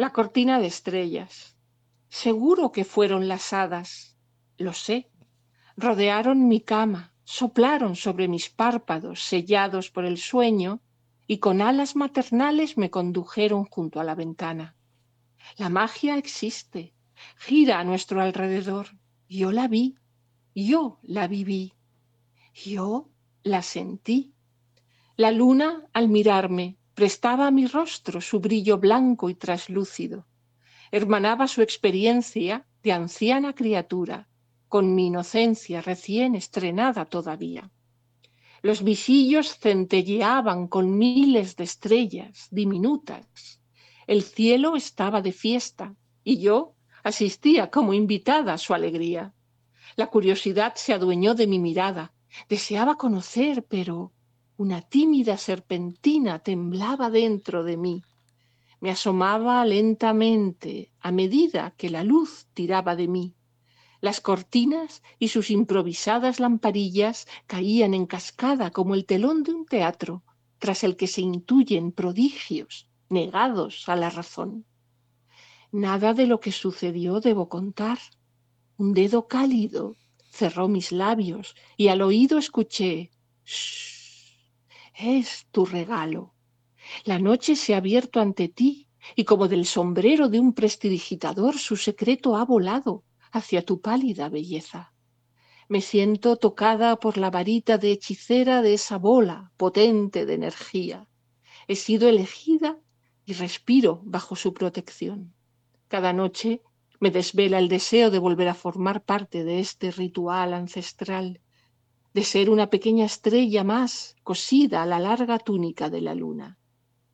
La cortina de estrellas. Seguro que fueron las hadas. Lo sé. Rodearon mi cama, soplaron sobre mis párpados sellados por el sueño y con alas maternales me condujeron junto a la ventana. La magia existe, gira a nuestro alrededor. Yo la vi, yo la viví, yo la sentí. La luna, al mirarme, prestaba a mi rostro su brillo blanco y traslúcido. Hermanaba su experiencia de anciana criatura con mi inocencia recién estrenada todavía. Los visillos centelleaban con miles de estrellas diminutas. El cielo estaba de fiesta y yo asistía como invitada a su alegría. La curiosidad se adueñó de mi mirada. Deseaba conocer, pero una tímida serpentina temblaba dentro de mí. Me asomaba lentamente a medida que la luz tiraba de mí. Las cortinas y sus improvisadas lamparillas caían en cascada como el telón de un teatro, tras el que se intuyen prodigios negados a la razón. Nada de lo que sucedió debo contar. Un dedo cálido cerró mis labios y al oído escuché es tu regalo. La noche se ha abierto ante ti y como del sombrero de un prestidigitador su secreto ha volado hacia tu pálida belleza. Me siento tocada por la varita de hechicera de esa bola potente de energía. He sido elegida y respiro bajo su protección. Cada noche me desvela el deseo de volver a formar parte de este ritual ancestral de ser una pequeña estrella más cosida a la larga túnica de la luna.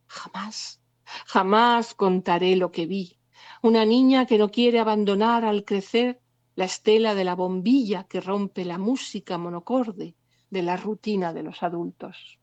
Jamás, jamás contaré lo que vi. Una niña que no quiere abandonar al crecer la estela de la bombilla que rompe la música monocorde de la rutina de los adultos.